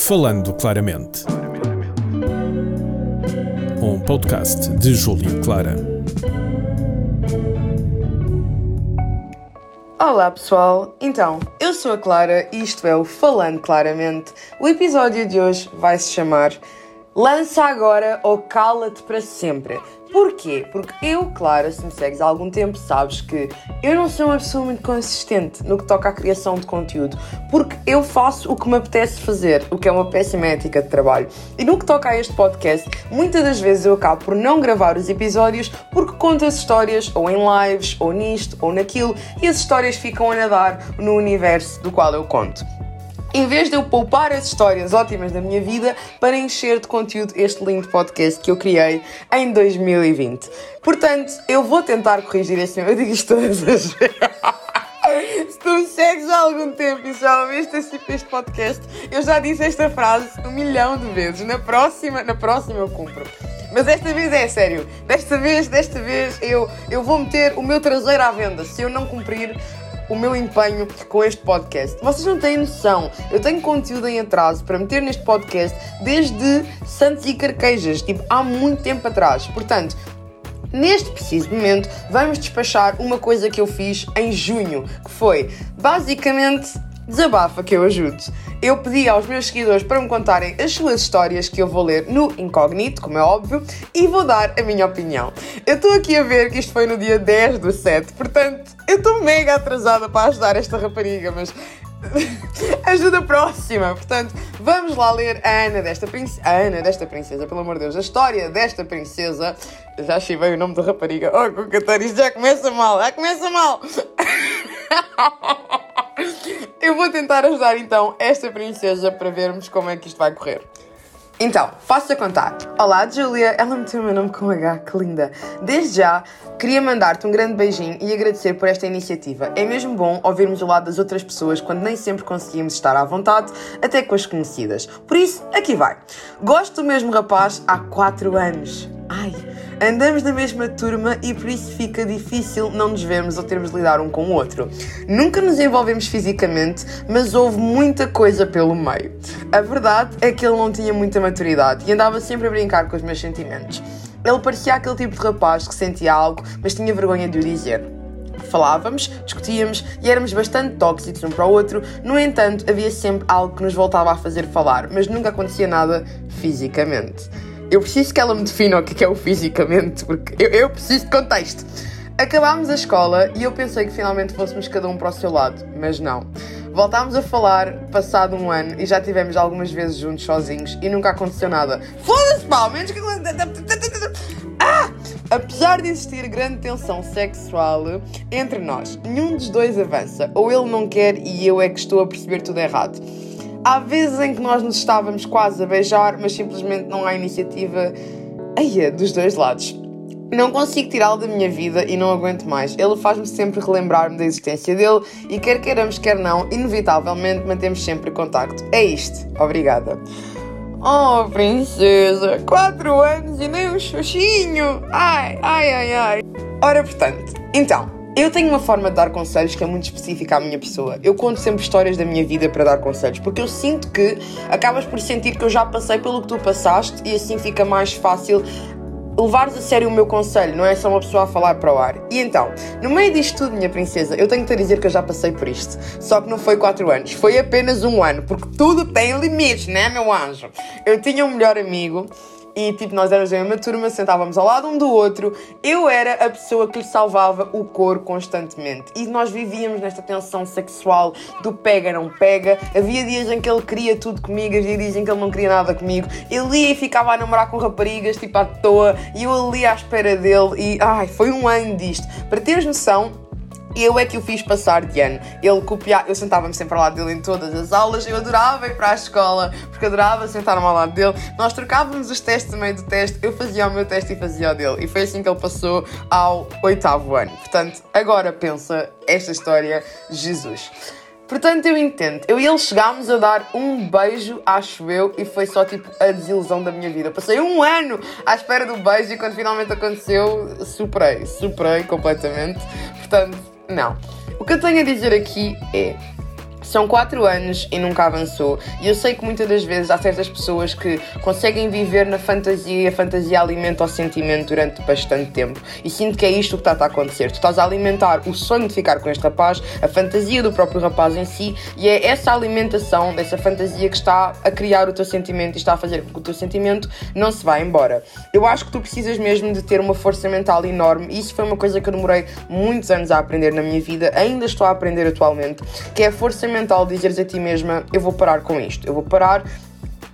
Falando Claramente. Um podcast de Júlio Clara. Olá pessoal, então, eu sou a Clara e isto é o Falando Claramente. O episódio de hoje vai se chamar Lança agora ou cala-te para sempre. Porquê? Porque eu, Clara, se me segues há algum tempo, sabes que eu não sou uma pessoa muito consistente no que toca à criação de conteúdo, porque eu faço o que me apetece fazer, o que é uma péssima ética de trabalho. E no que toca a este podcast, muitas das vezes eu acabo por não gravar os episódios porque conto as histórias ou em lives, ou nisto, ou naquilo, e as histórias ficam a nadar no universo do qual eu conto em vez de eu poupar as histórias ótimas da minha vida para encher de conteúdo este lindo podcast que eu criei em 2020. Portanto, eu vou tentar corrigir este. Eu digo isto todas as vezes. Se tu me segues há algum tempo e já ouviste este, este podcast, eu já disse esta frase um milhão de vezes. Na próxima, na próxima eu cumpro. Mas desta vez é sério. Desta vez, desta vez eu, eu vou meter o meu traseiro à venda se eu não cumprir o meu empenho com este podcast. Vocês não têm noção, eu tenho conteúdo em atraso para meter neste podcast desde Santos e Carquejas, tipo, há muito tempo atrás. Portanto, Neste preciso momento, vamos despachar uma coisa que eu fiz em junho, que foi basicamente desabafa que eu ajudo. Eu pedi aos meus seguidores para me contarem as suas histórias que eu vou ler no incógnito, como é óbvio, e vou dar a minha opinião. Eu estou aqui a ver que isto foi no dia 10 do 7, portanto, eu estou mega atrasada para ajudar esta rapariga, mas ajuda próxima. Portanto, vamos lá ler a Ana desta princesa. A Ana desta princesa, pelo amor de Deus, a história desta princesa. Já chivei o nome da rapariga. Oh, com isto já começa mal, já começa mal. Eu vou tentar ajudar então esta princesa para vermos como é que isto vai correr. Então, faço a contar. Olá, Julia. Ela meteu o meu nome com H, que linda. Desde já, queria mandar-te um grande beijinho e agradecer por esta iniciativa. É mesmo bom ouvirmos o lado das outras pessoas quando nem sempre conseguimos estar à vontade, até com as conhecidas. Por isso, aqui vai. Gosto do mesmo rapaz há 4 anos. Ai, andamos na mesma turma e por isso fica difícil não nos vermos ou termos de lidar um com o outro. Nunca nos envolvemos fisicamente, mas houve muita coisa pelo meio. A verdade é que ele não tinha muita maturidade e andava sempre a brincar com os meus sentimentos. Ele parecia aquele tipo de rapaz que sentia algo, mas tinha vergonha de o dizer falávamos, discutíamos e éramos bastante tóxicos um para o outro, no entanto, havia sempre algo que nos voltava a fazer falar, mas nunca acontecia nada fisicamente. Eu preciso que ela me defina o que é, é o fisicamente, porque eu, eu preciso de contexto. Acabámos a escola e eu pensei que finalmente fôssemos cada um para o seu lado, mas não. Voltámos a falar passado um ano e já tivemos algumas vezes juntos sozinhos e nunca aconteceu nada. Foda-se, pá, menos que. Ah! Apesar de existir grande tensão sexual entre nós, nenhum dos dois avança. Ou ele não quer e eu é que estou a perceber tudo errado. Há vezes em que nós nos estávamos quase a beijar, mas simplesmente não há iniciativa aí, dos dois lados. Não consigo tirá-lo da minha vida e não aguento mais. Ele faz-me sempre relembrar-me da existência dele e quer queiramos, quer não, inevitavelmente mantemos sempre contacto. É isto. Obrigada. Oh, princesa, quatro anos e nem um xuxinho. Ai, ai, ai, ai. Ora, portanto, então, eu tenho uma forma de dar conselhos que é muito específica à minha pessoa. Eu conto sempre histórias da minha vida para dar conselhos, porque eu sinto que acabas por sentir que eu já passei pelo que tu passaste e assim fica mais fácil levares a sério o meu conselho, não é só uma pessoa a falar para o ar. E então, no meio disto tudo, minha princesa, eu tenho que te dizer que eu já passei por isto. Só que não foi 4 anos, foi apenas um ano, porque tudo tem limites, né, meu anjo? Eu tinha um melhor amigo e tipo, nós éramos a mesma turma, sentávamos ao lado um do outro. Eu era a pessoa que lhe salvava o cor constantemente. E nós vivíamos nesta tensão sexual do pega, não pega. Havia dias em que ele queria tudo comigo, havia dias em que ele não queria nada comigo. Ele ia e ficava a namorar com raparigas, tipo à toa, e eu ali à espera dele. E ai, foi um ano disto. Para teres noção, eu é que o fiz passar de ano. Ele copiava, eu sentava-me sempre ao lado dele em todas as aulas, eu adorava ir para a escola, porque adorava sentar-me ao lado dele. Nós trocávamos os testes no meio do teste, eu fazia o meu teste e fazia o dele. E foi assim que ele passou ao oitavo ano. Portanto, agora pensa esta história, Jesus. Portanto, eu entendo. Eu e ele chegámos a dar um beijo, acho eu, e foi só tipo a desilusão da minha vida. Passei um ano à espera do beijo e quando finalmente aconteceu, superei, superei completamente. Portanto, não. O que eu tenho a dizer aqui é São quatro anos e nunca avançou. E eu sei que muitas das vezes há certas pessoas que conseguem viver na fantasia e a fantasia alimenta o sentimento durante bastante tempo. E sinto que é isto que está a acontecer. Tu estás a alimentar o sonho de ficar com este rapaz, a fantasia do próprio rapaz em si, e é essa alimentação dessa fantasia que está a criar o teu sentimento e está a fazer com que o teu sentimento não se vá embora. Eu acho que tu precisas mesmo de ter uma força mental enorme, e isso foi uma coisa que eu demorei muitos anos a aprender na minha vida, ainda estou a aprender atualmente, que é a força mental de dizeres a ti mesma: eu vou parar com isto, eu vou parar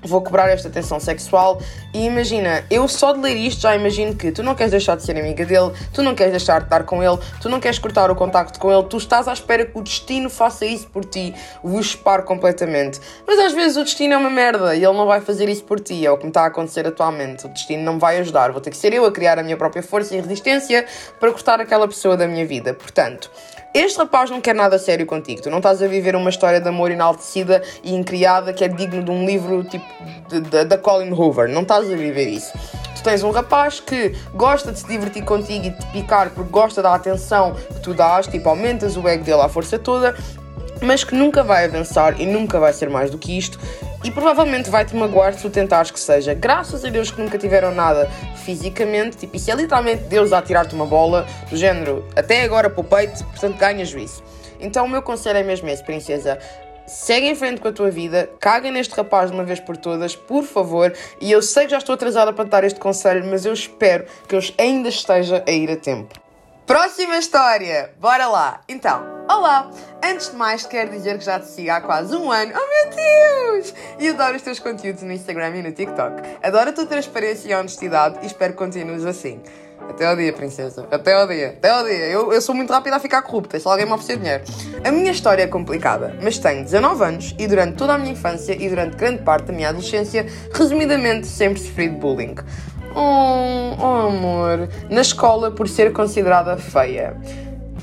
vou cobrar esta atenção sexual e imagina, eu só de ler isto já imagino que tu não queres deixar de ser amiga dele, tu não queres deixar de estar com ele, tu não queres cortar o contacto com ele, tu estás à espera que o destino faça isso por ti, o espar completamente. Mas às vezes o destino é uma merda e ele não vai fazer isso por ti, é o que me está a acontecer atualmente. O destino não vai ajudar, vou ter que ser eu a criar a minha própria força e resistência para cortar aquela pessoa da minha vida. Portanto, este rapaz não quer nada sério contigo. Tu não estás a viver uma história de amor enaltecida e incriada que é digno de um livro tipo da Colin Hoover. Não estás a viver isso. Tu tens um rapaz que gosta de se divertir contigo e de te picar porque gosta da atenção que tu dás, tipo, aumentas o ego dele à força toda, mas que nunca vai avançar e nunca vai ser mais do que isto e provavelmente vai-te magoar se tu tentares que seja. Graças a Deus que nunca tiveram nada fisicamente, tipo, isso é literalmente Deus a tirar-te uma bola, do género, até agora poupei-te, portanto ganhas juízo. Então o meu conselho é mesmo esse, princesa. Segue em frente com a tua vida, caga neste rapaz de uma vez por todas, por favor. E eu sei que já estou atrasada para dar este conselho, mas eu espero que eu ainda esteja a ir a tempo. Próxima história, bora lá! Então, olá! Antes de mais, quero dizer que já te sigo há quase um ano. Oh meu Deus! E adoro os teus conteúdos no Instagram e no TikTok. Adoro a tua transparência e honestidade e espero que continues assim. Até ao dia, princesa. Até ao dia. Até ao dia. Eu, eu sou muito rápida a ficar corrupta, se alguém me oferecer dinheiro. A minha história é complicada, mas tenho 19 anos e durante toda a minha infância e durante grande parte da minha adolescência, resumidamente, sempre sofri de bullying. Oh, oh amor. Na escola por ser considerada feia.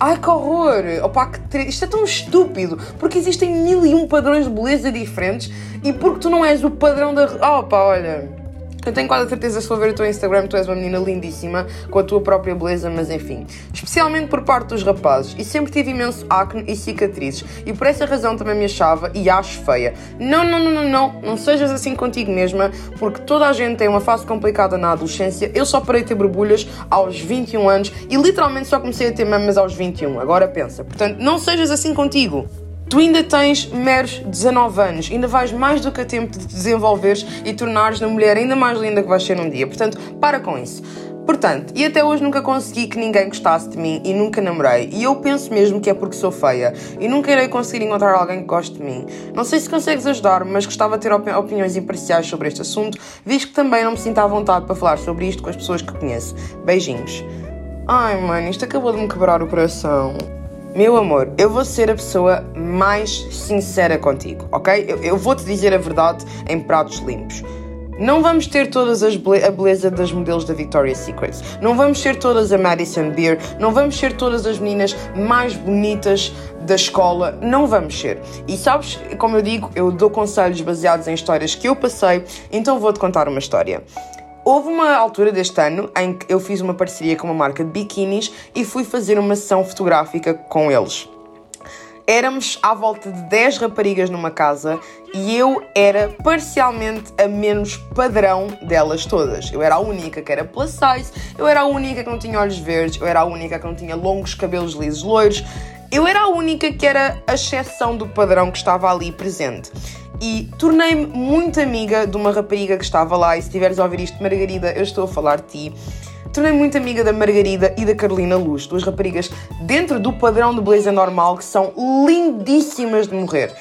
Ai que horror! Opa, que tre... Isto é tão estúpido! Porque existem mil e um padrões de beleza diferentes e porque tu não és o padrão da. Opa, olha. Eu tenho quase a certeza, se for ver o teu Instagram, tu és uma menina lindíssima, com a tua própria beleza, mas enfim. Especialmente por parte dos rapazes. E sempre tive imenso acne e cicatrizes. E por essa razão também me achava e acho feia. Não, não, não, não, não. Não sejas assim contigo mesma, porque toda a gente tem uma fase complicada na adolescência. Eu só parei de ter borbulhas aos 21 anos e literalmente só comecei a ter mamas aos 21. Agora pensa. Portanto, não sejas assim contigo. Tu ainda tens meros 19 anos, ainda vais mais do que a tempo de te desenvolveres e tornares a mulher ainda mais linda que vais ser um dia. Portanto, para com isso. Portanto, e até hoje nunca consegui que ninguém gostasse de mim e nunca namorei. E eu penso mesmo que é porque sou feia e nunca irei conseguir encontrar alguém que goste de mim. Não sei se consegues ajudar-me, mas gostava de ter opini opiniões imparciais sobre este assunto, visto que também não me sinto à vontade para falar sobre isto com as pessoas que conheço. Beijinhos. Ai, mano, isto acabou de me quebrar o coração. Meu amor, eu vou ser a pessoa mais sincera contigo, ok? Eu, eu vou-te dizer a verdade em pratos limpos. Não vamos ter todas as a beleza das modelos da Victoria's Secret. Não vamos ser todas a Madison Beer. Não vamos ser todas as meninas mais bonitas da escola. Não vamos ser. E sabes, como eu digo, eu dou conselhos baseados em histórias que eu passei, então vou-te contar uma história. Houve uma altura deste ano em que eu fiz uma parceria com uma marca de biquinis e fui fazer uma sessão fotográfica com eles. Éramos à volta de 10 raparigas numa casa e eu era parcialmente a menos padrão delas todas. Eu era a única que era plus size, eu era a única que não tinha olhos verdes, eu era a única que não tinha longos cabelos lisos loiros, eu era a única que era a exceção do padrão que estava ali presente e tornei-me muito amiga de uma rapariga que estava lá. E se estiveres a ouvir isto, Margarida, eu estou a falar de ti. Tornei-me muito amiga da Margarida e da Carolina Luz, duas raparigas dentro do padrão de beleza normal que são lindíssimas de morrer.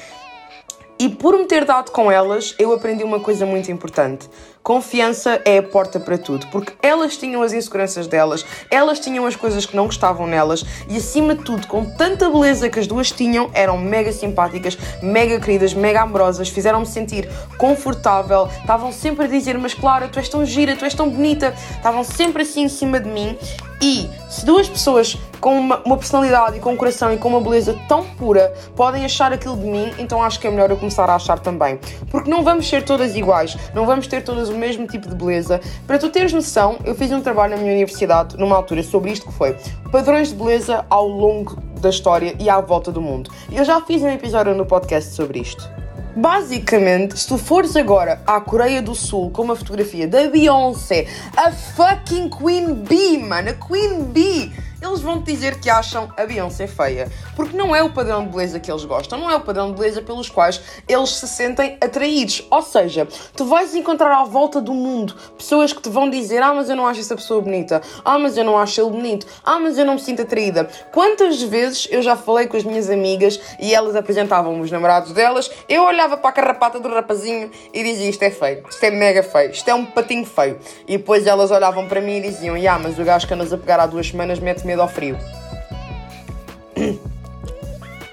E por me ter dado com elas, eu aprendi uma coisa muito importante. Confiança é a porta para tudo, porque elas tinham as inseguranças delas, elas tinham as coisas que não gostavam nelas e, acima de tudo, com tanta beleza que as duas tinham, eram mega simpáticas, mega queridas, mega amorosas, fizeram-me sentir confortável, estavam sempre a dizer: Mas Clara, tu és tão gira, tu és tão bonita, estavam sempre assim em cima de mim. E se duas pessoas com uma, uma, personalidade e com um coração e com uma beleza tão pura podem achar aquilo de mim, então acho que é melhor eu começar a achar também. Porque não vamos ser todas iguais, não vamos ter todas o mesmo tipo de beleza. Para tu teres noção, eu fiz um trabalho na minha universidade numa altura sobre isto que foi padrões de beleza ao longo da história e à volta do mundo. Eu já fiz um episódio no podcast sobre isto. Basicamente, se tu fores agora à Coreia do Sul com uma fotografia da Beyoncé, a fucking Queen Bee, mano, a Queen Bee eles vão te dizer que acham a Beyoncé feia. Porque não é o padrão de beleza que eles gostam, não é o padrão de beleza pelos quais eles se sentem atraídos. Ou seja, tu vais encontrar à volta do mundo pessoas que te vão dizer: Ah, mas eu não acho essa pessoa bonita. Ah, mas eu não acho ele bonito. Ah, mas eu não me sinto atraída. Quantas vezes eu já falei com as minhas amigas e elas apresentavam os namorados delas, eu olhava para a carrapata do rapazinho e dizia: Isto é feio, isto é mega feio, isto é um patinho feio. E depois elas olhavam para mim e diziam: Ah, mas o gajo que andas a pegar há duas semanas mete-me medo ao frio.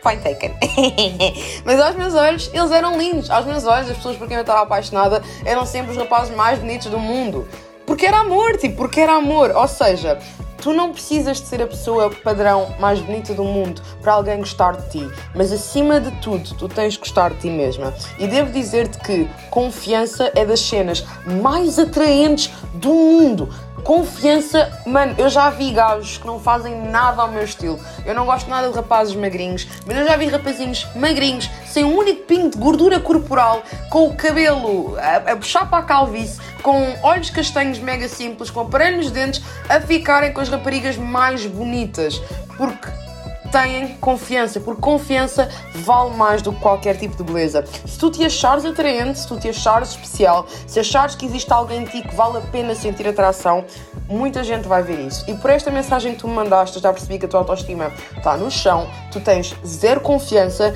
Fine taken. Mas aos meus olhos, eles eram lindos. Aos meus olhos, as pessoas por quem eu estava apaixonada eram sempre os rapazes mais bonitos do mundo. Porque era amor, tipo, porque era amor. Ou seja, tu não precisas de ser a pessoa padrão mais bonita do mundo para alguém gostar de ti. Mas acima de tudo, tu tens de gostar de ti mesma. E devo dizer-te que confiança é das cenas mais atraentes do mundo Confiança, mano, eu já vi gajos que não fazem nada ao meu estilo. Eu não gosto nada de rapazes magrinhos, mas eu já vi rapazinhos magrinhos, sem um único pingo de gordura corporal, com o cabelo a, a puxar para a calvície, com olhos castanhos mega simples, com aparelhos de dentes, a ficarem com as raparigas mais bonitas. Porque têm confiança, porque confiança vale mais do que qualquer tipo de beleza. Se tu te achares atraente, se tu te achares especial, se achares que existe alguém em ti que vale a pena sentir atração, muita gente vai ver isso. E por esta mensagem que tu me mandaste, já percebi que a tua autoestima está no chão, tu tens zero confiança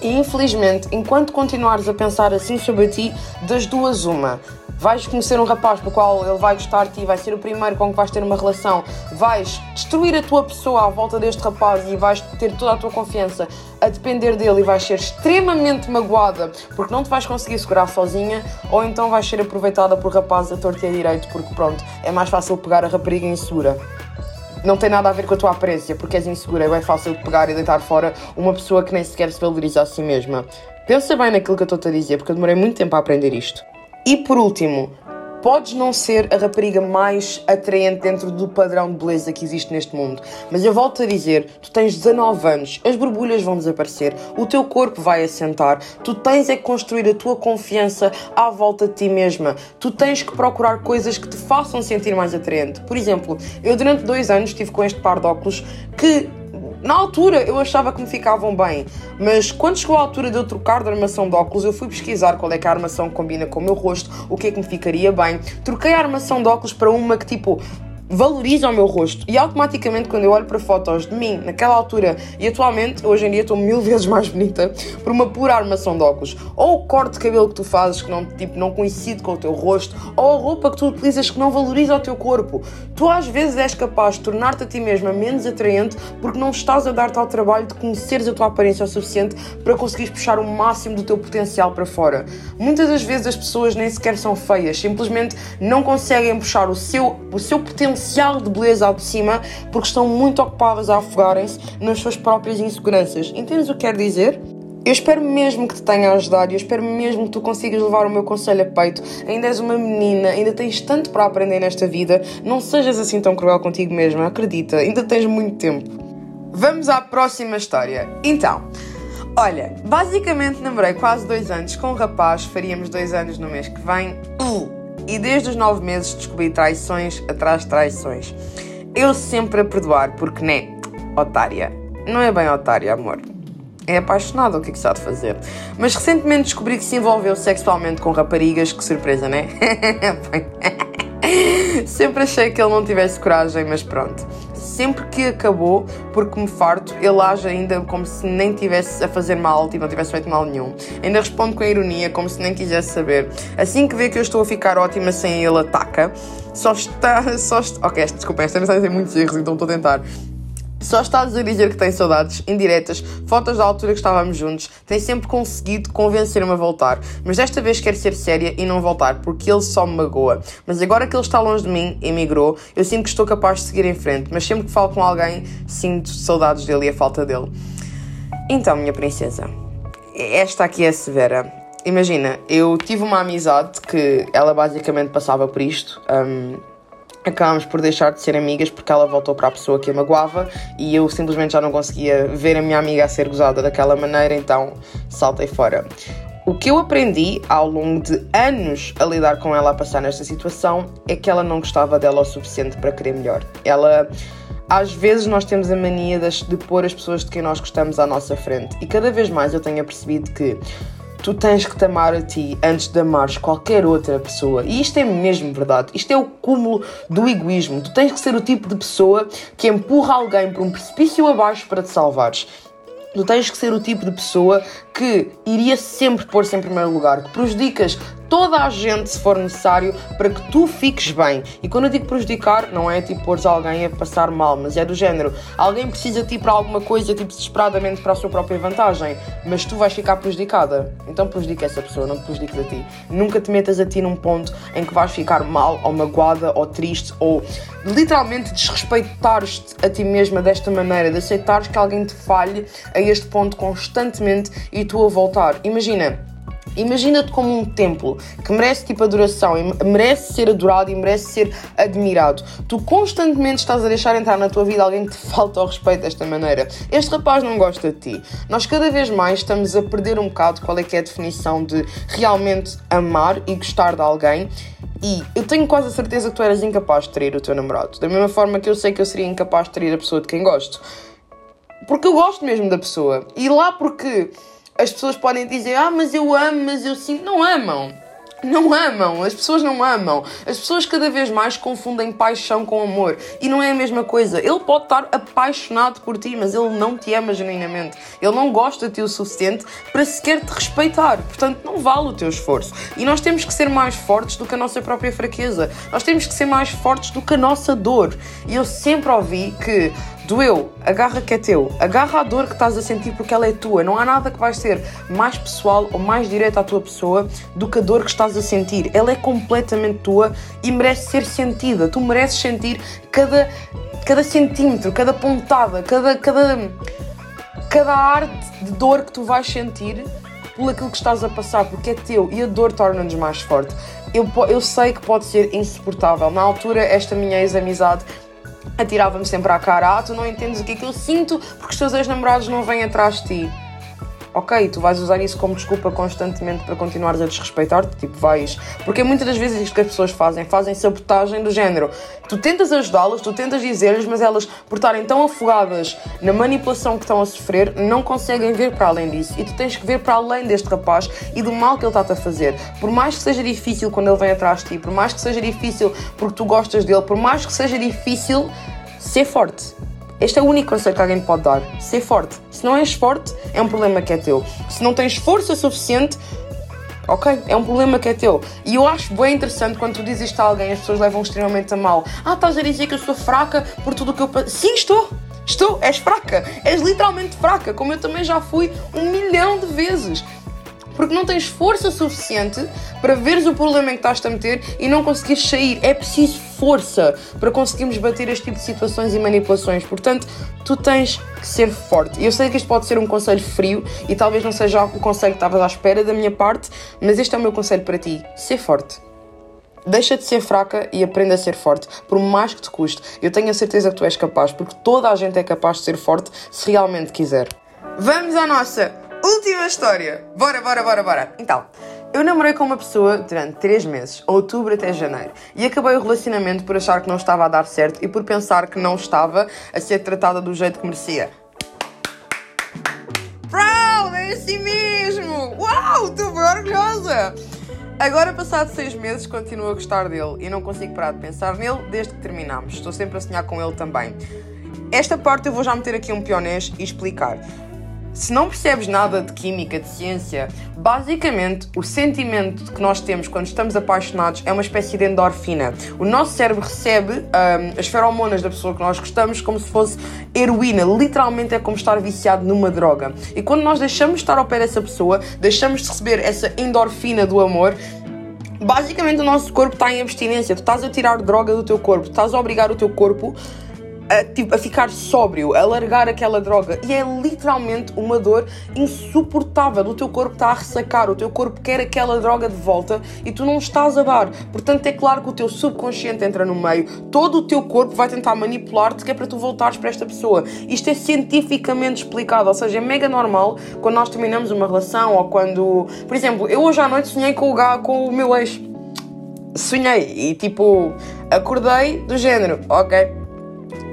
e infelizmente, enquanto continuares a pensar assim sobre ti, das duas uma vais conhecer um rapaz pelo qual ele vai gostar de ti, vai ser o primeiro com que vais ter uma relação, vais destruir a tua pessoa à volta deste rapaz e vais ter toda a tua confiança a depender dele e vais ser extremamente magoada porque não te vais conseguir segurar sozinha, ou então vais ser aproveitada por rapazes a torto e a direito porque pronto, é mais fácil pegar a rapariga insegura não tem nada a ver com a tua aparência, porque és insegura, é bem fácil de pegar e deitar fora uma pessoa que nem sequer se valoriza a si mesma. Pensa bem naquilo que eu estou-te a dizer, porque eu demorei muito tempo a aprender isto. E por último, podes não ser a rapariga mais atraente dentro do padrão de beleza que existe neste mundo, mas eu volto a dizer: tu tens 19 anos, as borbulhas vão desaparecer, o teu corpo vai assentar, tu tens é que construir a tua confiança à volta de ti mesma, tu tens que procurar coisas que te façam sentir mais atraente. Por exemplo, eu durante dois anos estive com este par de óculos que na altura eu achava que me ficavam bem, mas quando chegou a altura de eu trocar de armação de óculos, eu fui pesquisar qual é que a armação combina com o meu rosto, o que é que me ficaria bem. Troquei a armação de óculos para uma que tipo valoriza o meu rosto. E automaticamente quando eu olho para fotos de mim naquela altura e atualmente, hoje em dia estou mil vezes mais bonita por uma pura armação de óculos. Ou o corte de cabelo que tu fazes que não, tipo, não coincide com o teu rosto ou a roupa que tu utilizas que não valoriza o teu corpo. Tu às vezes és capaz de tornar-te a ti mesma menos atraente porque não estás a dar-te ao trabalho de conheceres a tua aparência o suficiente para conseguires puxar o máximo do teu potencial para fora. Muitas das vezes as pessoas nem sequer são feias simplesmente não conseguem puxar o seu, o seu potencial potencial de beleza ao de cima porque estão muito ocupadas a afogarem-se nas suas próprias inseguranças. Entendes o que quero dizer? Eu espero mesmo que te tenha ajudado, eu espero mesmo que tu consigas levar o meu conselho a peito. Ainda és uma menina, ainda tens tanto para aprender nesta vida. Não sejas assim tão cruel contigo mesma, acredita, ainda tens muito tempo. Vamos à próxima história. Então, olha, basicamente namorei quase dois anos com um rapaz, faríamos dois anos no mês que vem. Uh, e desde os nove meses descobri traições atrás de traições. Eu sempre a perdoar, porque né, otária. Não é bem otária, amor. É apaixonada, o que é que de fazer? Mas recentemente descobri que se envolveu sexualmente com raparigas, que surpresa, né? sempre achei que ele não tivesse coragem, mas pronto sempre que acabou, porque me farto, ele age ainda como se nem tivesse a fazer mal, tipo, não tivesse feito mal nenhum. Ainda responde com ironia, como se nem quisesse saber. Assim que vê que eu estou a ficar ótima sem ele, ataca. Só está. Só está... Ok, desculpa, esta mensagem tem muitos erros, então estou a tentar. Só estás a dizer que tem saudades indiretas, fotos da altura que estávamos juntos, tem sempre conseguido convencer-me a voltar, mas desta vez quer ser séria e não voltar, porque ele só me magoa. Mas agora que ele está longe de mim, emigrou, eu sinto que estou capaz de seguir em frente, mas sempre que falo com alguém, sinto saudades dele e a falta dele. Então, minha princesa, esta aqui é severa. Imagina, eu tive uma amizade que ela basicamente passava por isto. Um, acabámos por deixar de ser amigas porque ela voltou para a pessoa que a magoava e eu simplesmente já não conseguia ver a minha amiga a ser gozada daquela maneira, então saltei fora. O que eu aprendi ao longo de anos a lidar com ela a passar nesta situação é que ela não gostava dela o suficiente para querer melhor. Ela às vezes nós temos a mania de, de pôr as pessoas de quem nós gostamos à nossa frente. E cada vez mais eu tenho percebido que tu tens que te amar a ti antes de amares qualquer outra pessoa. E isto é mesmo verdade. Isto é o cúmulo do egoísmo. Tu tens que ser o tipo de pessoa que empurra alguém para um precipício abaixo para te salvares. Tu tens que ser o tipo de pessoa que iria sempre pôr-se em primeiro lugar, que prejudicas toda a gente se for necessário para que tu fiques bem. E quando eu digo prejudicar, não é tipo pôr alguém a passar mal, mas é do género: alguém precisa de ti para alguma coisa, tipo desesperadamente para a sua própria vantagem, mas tu vais ficar prejudicada. Então prejudica essa pessoa, não te prejudiques a ti. Nunca te metas a ti num ponto em que vais ficar mal, ou magoada, ou triste, ou literalmente desrespeitares-te a ti mesma desta maneira, de aceitares que alguém te falhe a este ponto constantemente e tu a voltar. Imagina Imagina-te como um templo que merece tipo adoração, merece ser adorado e merece ser admirado. Tu constantemente estás a deixar entrar na tua vida alguém que te falta ao respeito desta maneira. Este rapaz não gosta de ti. Nós cada vez mais estamos a perder um bocado qual é que é a definição de realmente amar e gostar de alguém. E eu tenho quase a certeza que tu eras incapaz de trair o teu namorado. Da mesma forma que eu sei que eu seria incapaz de trair a pessoa de quem gosto. Porque eu gosto mesmo da pessoa. E lá porque as pessoas podem dizer, ah, mas eu amo, mas eu sinto. Não amam. Não amam, as pessoas não amam. As pessoas cada vez mais confundem paixão com amor. E não é a mesma coisa. Ele pode estar apaixonado por ti, mas ele não te ama genuinamente. Ele não gosta de ti o suficiente para sequer te respeitar. Portanto, não vale o teu esforço. E nós temos que ser mais fortes do que a nossa própria fraqueza. Nós temos que ser mais fortes do que a nossa dor. E eu sempre ouvi que Doeu, agarra que é teu. Agarra a dor que estás a sentir porque ela é tua. Não há nada que vai ser mais pessoal ou mais direto à tua pessoa do que a dor que estás a sentir. Ela é completamente tua e merece ser sentida. Tu mereces sentir cada, cada centímetro, cada pontada, cada, cada, cada arte de dor que tu vais sentir por aquilo que estás a passar, porque é teu e a dor torna-nos mais forte. Eu, eu sei que pode ser insuportável. Na altura, esta minha ex-amizade atirava-me sempre à cara: Ah, tu não entendes o que é que eu sinto porque os teus ex-namorados não vêm atrás de ti. Ok, tu vais usar isso como desculpa constantemente para continuares a desrespeitar-te, tipo, vais. Porque muitas das vezes isto que as pessoas fazem, fazem sabotagem do género. Tu tentas ajudá-las, tu tentas dizer-lhes, mas elas, por estarem tão afogadas na manipulação que estão a sofrer, não conseguem ver para além disso. E tu tens que ver para além deste rapaz e do mal que ele está-te a fazer. Por mais que seja difícil quando ele vem atrás de ti, por mais que seja difícil porque tu gostas dele, por mais que seja difícil, ser forte. Este é o único conselho que alguém pode dar. Ser forte. Se não és forte, é um problema que é teu. Se não tens força suficiente, ok? É um problema que é teu. E eu acho bem interessante quando tu dizes isto a alguém, as pessoas levam extremamente a mal. Ah, estás a dizer que eu sou fraca por tudo o que eu. Sim, estou! Estou! És fraca! És literalmente fraca, como eu também já fui um milhão de vezes porque não tens força suficiente para veres o problema em que estás a meter e não conseguires sair. É preciso força para conseguirmos bater este tipo de situações e manipulações. Portanto, tu tens que ser forte. Eu sei que isto pode ser um conselho frio e talvez não seja o conselho que estavas à espera da minha parte, mas este é o meu conselho para ti: ser forte. Deixa de ser fraca e aprenda a ser forte, por mais que te custe. Eu tenho a certeza que tu és capaz, porque toda a gente é capaz de ser forte se realmente quiser. Vamos à nossa Última história. Bora, bora, bora, bora. Então, eu namorei com uma pessoa durante 3 meses, outubro até janeiro, e acabei o relacionamento por achar que não estava a dar certo e por pensar que não estava a ser tratada do jeito que merecia. Proud, é assim mesmo! Uau, estou bem orgulhosa! Agora, passado seis meses, continuo a gostar dele e não consigo parar de pensar nele desde que terminámos. Estou sempre a sonhar com ele também. Esta parte eu vou já meter aqui um pionês e explicar. Se não percebes nada de química, de ciência, basicamente o sentimento que nós temos quando estamos apaixonados é uma espécie de endorfina. O nosso cérebro recebe um, as feromonas da pessoa que nós gostamos como se fosse heroína. Literalmente é como estar viciado numa droga. E quando nós deixamos de estar ao pé dessa pessoa, deixamos de receber essa endorfina do amor, Basicamente, o nosso corpo está em abstinência. Tu estás a tirar droga do teu corpo, estás a obrigar o teu corpo a, tipo, a ficar sóbrio, a largar aquela droga. E é literalmente uma dor insuportável. O teu corpo está a ressacar, o teu corpo quer aquela droga de volta e tu não estás a dar. Portanto, é claro que o teu subconsciente entra no meio, todo o teu corpo vai tentar manipular-te que é para tu voltares para esta pessoa. Isto é cientificamente explicado, ou seja, é mega normal quando nós terminamos uma relação ou quando. Por exemplo, eu hoje à noite sonhei com o, com o meu ex. Sonhei e tipo, acordei do género, ok,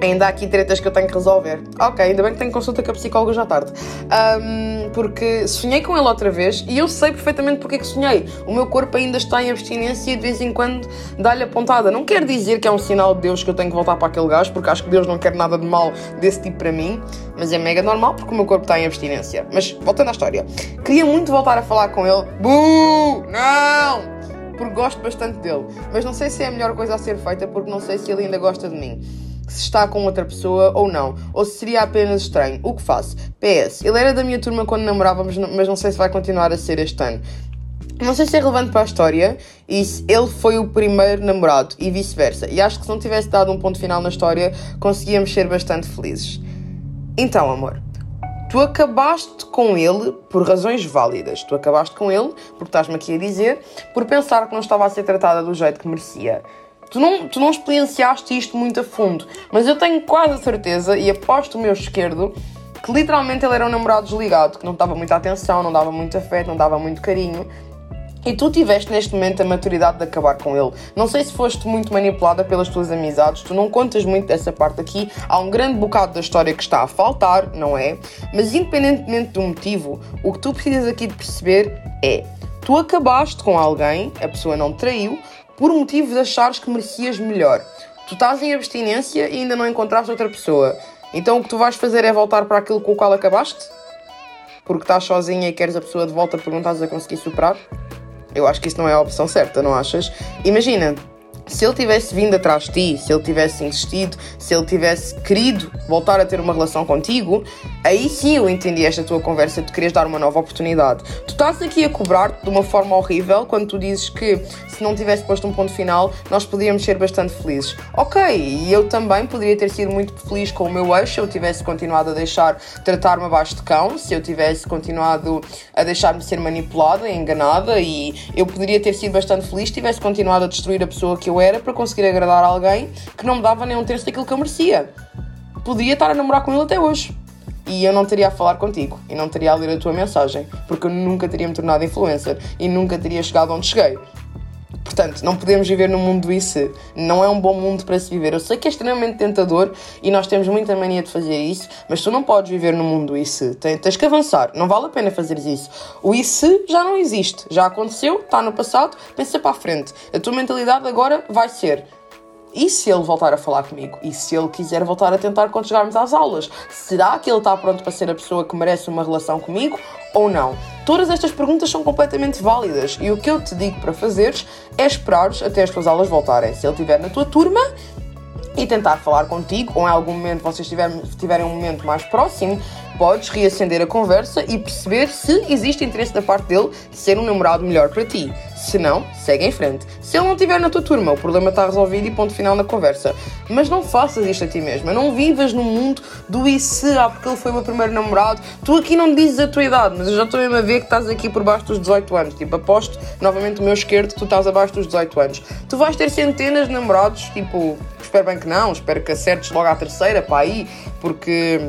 Ainda há aqui tretas que eu tenho que resolver. Ok, ainda bem que tenho consulta com a psicóloga já tarde. Um, porque sonhei com ele outra vez e eu sei perfeitamente porque é que sonhei. O meu corpo ainda está em abstinência e de vez em quando dá-lhe a pontada. Não quer dizer que é um sinal de Deus que eu tenho que voltar para aquele gajo, porque acho que Deus não quer nada de mal desse tipo para mim. Mas é mega normal porque o meu corpo está em abstinência. Mas voltando à história, queria muito voltar a falar com ele. Buuu! Não! Porque gosto bastante dele. Mas não sei se é a melhor coisa a ser feita porque não sei se ele ainda gosta de mim se está com outra pessoa ou não, ou se seria apenas estranho. O que faço? PS, ele era da minha turma quando namorávamos, mas não sei se vai continuar a ser este ano. Não sei se é relevante para a história e se ele foi o primeiro namorado e vice-versa. E acho que se não tivesse dado um ponto final na história, conseguíamos ser bastante felizes. Então, amor, tu acabaste com ele por razões válidas. Tu acabaste com ele, porque estás-me aqui a dizer, por pensar que não estava a ser tratada do jeito que merecia. Tu não, tu não experienciaste isto muito a fundo, mas eu tenho quase a certeza, e aposto o meu esquerdo, que literalmente ele era um namorado desligado, que não dava muita atenção, não dava muito afeto, não dava muito carinho. E tu tiveste neste momento a maturidade de acabar com ele. Não sei se foste muito manipulada pelas tuas amizades, tu não contas muito dessa parte aqui. Há um grande bocado da história que está a faltar, não é? Mas independentemente do motivo, o que tu precisas aqui de perceber é: tu acabaste com alguém, a pessoa não te traiu, por motivo de achares que merecias melhor. Tu estás em abstinência e ainda não encontraste outra pessoa. Então o que tu vais fazer é voltar para aquilo com o qual acabaste? Porque estás sozinha e queres a pessoa de volta porque não estás a conseguir superar? Eu acho que isso não é a opção certa, não achas? Imagina, se ele tivesse vindo atrás de ti, se ele tivesse insistido, se ele tivesse querido voltar a ter uma relação contigo, aí sim eu entendi esta tua conversa de queres dar uma nova oportunidade. Tu estás aqui a cobrar-te de uma forma horrível quando tu dizes que se não tivesse posto um ponto final, nós podíamos ser bastante felizes. Ok, e eu também poderia ter sido muito feliz com o meu ex se eu tivesse continuado a deixar tratar-me abaixo de cão, se eu tivesse continuado a deixar-me ser manipulada, enganada, e eu poderia ter sido bastante feliz se tivesse continuado a destruir a pessoa que eu era para conseguir agradar alguém que não me dava nem um terço daquilo que eu merecia. Podia estar a namorar com ele até hoje e eu não teria a falar contigo e não teria a ler a tua mensagem, porque eu nunca teria me tornado influencer e nunca teria chegado onde cheguei. Portanto, não podemos viver num mundo isso. Não é um bom mundo para se viver. Eu sei que é extremamente tentador e nós temos muita mania de fazer isso, mas tu não podes viver num mundo isso. Tens que avançar. Não vale a pena fazer isso. O isso já não existe. Já aconteceu, está no passado, pensa para a frente. A tua mentalidade agora vai ser e se ele voltar a falar comigo? E se ele quiser voltar a tentar quando chegarmos às aulas? Será que ele está pronto para ser a pessoa que merece uma relação comigo ou não? Todas estas perguntas são completamente válidas e o que eu te digo para fazeres é esperares até as tuas aulas voltarem. Se ele estiver na tua turma, e tentar falar contigo, ou em algum momento vocês tiverem, tiverem um momento mais próximo, podes reacender a conversa e perceber se existe interesse da parte dele de ser um namorado melhor para ti. Se não, segue em frente. Se ele não estiver na tua turma, o problema está resolvido e ponto final na conversa. Mas não faças isto a ti mesma. Não vivas no mundo do se, ah, porque ele foi o meu primeiro namorado. Tu aqui não dizes a tua idade, mas eu já estou mesmo a ver que estás aqui por baixo dos 18 anos. Tipo, aposto novamente o meu esquerdo que tu estás abaixo dos 18 anos. Tu vais ter centenas de namorados, tipo, espero bem que não, espero que acertes logo à terceira, para aí, porque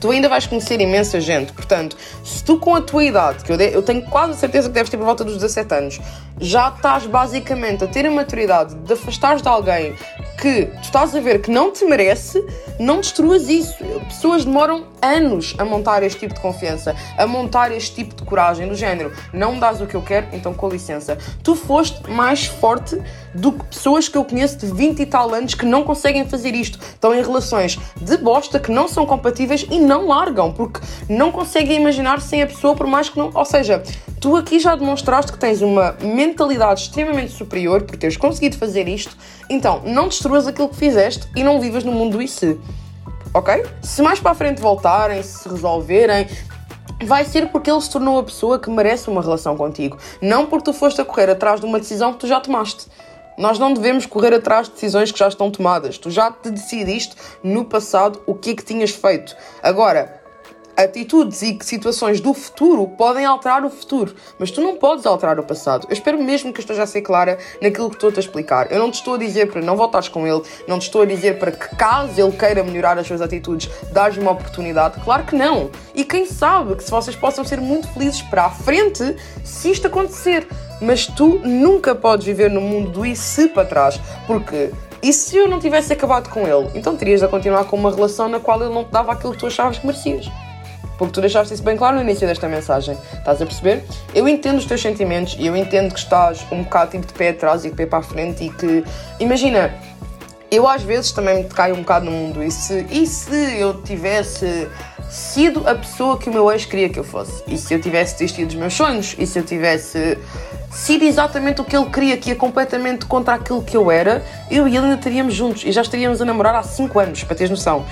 tu ainda vais conhecer imensa gente. Portanto, se tu com a tua idade, que eu, de, eu tenho quase certeza que deves ter por volta dos 17 anos, já estás basicamente a ter a maturidade de afastares de alguém que tu estás a ver que não te merece, não destruas isso. Pessoas demoram anos a montar este tipo de confiança, a montar este tipo de coragem, do género, não me dás o que eu quero, então com licença. Tu foste mais forte do que pessoas que eu conheço de 20 e tal anos que não conseguem fazer isto. Estão em relações de bosta que não são compatíveis e não largam, porque não conseguem imaginar sem a pessoa, por mais que não. Ou seja, tu aqui já demonstraste que tens uma mentalidade extremamente superior por teres conseguido fazer isto, então não destruas aquilo que fizeste e não vivas no mundo do IC. Ok? Se mais para a frente voltarem, se resolverem, vai ser porque ele se tornou a pessoa que merece uma relação contigo. Não porque tu foste a correr atrás de uma decisão que tu já tomaste. Nós não devemos correr atrás de decisões que já estão tomadas. Tu já te decidiste no passado o que é que tinhas feito. Agora, atitudes e situações do futuro podem alterar o futuro, mas tu não podes alterar o passado. Eu espero mesmo que eu esteja a ser clara naquilo que estou-te a explicar. Eu não te estou a dizer para não voltares com ele, não te estou a dizer para que, caso ele queira melhorar as suas atitudes, dar-lhe uma oportunidade. Claro que não. E quem sabe que se vocês possam ser muito felizes para a frente se isto acontecer. Mas tu nunca podes viver no mundo do se para trás, porque e se eu não tivesse acabado com ele? Então terias de continuar com uma relação na qual ele não te dava aquilo que tu achavas que merecias. Porque tu deixaste isso bem claro no início desta mensagem. Estás a perceber? Eu entendo os teus sentimentos e eu entendo que estás um bocado tipo de pé atrás e de pé para a frente e que. Imagina, eu às vezes também me caio um bocado no mundo. E se, e se eu tivesse sido a pessoa que o meu ex queria que eu fosse? E se eu tivesse desistido dos meus sonhos? E se eu tivesse sido exatamente o que ele queria, que ia completamente contra aquilo que eu era, eu e ele ainda estaríamos juntos e já estaríamos a namorar há 5 anos, para teres noção.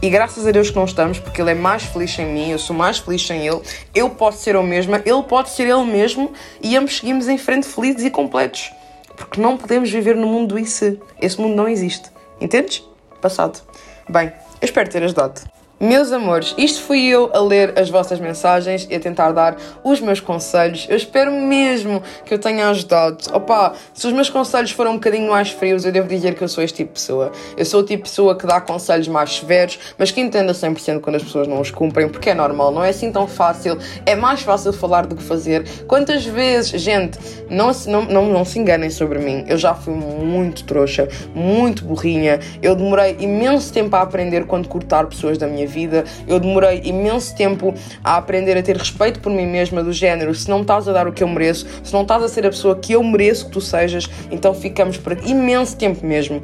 E graças a Deus que não estamos, porque ele é mais feliz sem mim, eu sou mais feliz sem ele, eu posso ser eu mesma, ele pode ser ele mesmo e ambos seguimos em frente felizes e completos. Porque não podemos viver no mundo do isso. Esse mundo não existe. Entendes? Passado. Bem, eu espero ter ajudado. Meus amores, isto fui eu a ler as vossas mensagens e a tentar dar os meus conselhos. Eu espero mesmo que eu tenha ajudado. Opa, se os meus conselhos foram um bocadinho mais frios, eu devo dizer que eu sou este tipo de pessoa. Eu sou o tipo de pessoa que dá conselhos mais severos, mas que entenda 100% quando as pessoas não os cumprem, porque é normal, não é assim tão fácil. É mais fácil falar do que fazer. Quantas vezes, gente, não, não, não, não se enganem sobre mim. Eu já fui muito trouxa, muito burrinha. Eu demorei imenso tempo a aprender quando cortar pessoas da minha vida. Eu demorei imenso tempo a aprender a ter respeito por mim mesma, do género: se não estás a dar o que eu mereço, se não estás a ser a pessoa que eu mereço que tu sejas, então ficamos por imenso tempo mesmo.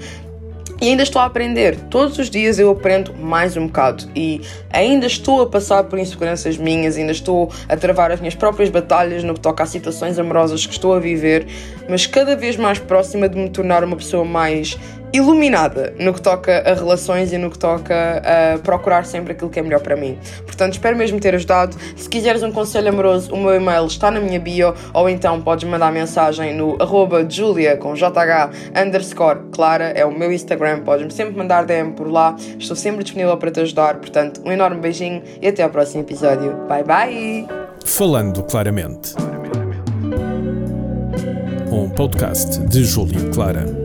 E ainda estou a aprender. Todos os dias eu aprendo mais um bocado. E ainda estou a passar por inseguranças minhas, ainda estou a travar as minhas próprias batalhas no que toca a situações amorosas que estou a viver, mas cada vez mais próxima de me tornar uma pessoa mais iluminada no que toca a relações e no que toca a procurar sempre aquilo que é melhor para mim. Portanto, espero mesmo ter ajudado. Se quiseres um conselho amoroso, o meu e-mail está na minha bio ou então podes mandar mensagem no arroba julia com jh underscore clara, é o meu Instagram, podes-me sempre mandar DM por lá. Estou sempre disponível para te ajudar. Portanto, um enorme beijinho e até ao próximo episódio. Bye bye! Falando claramente. Um podcast de Júlio Clara.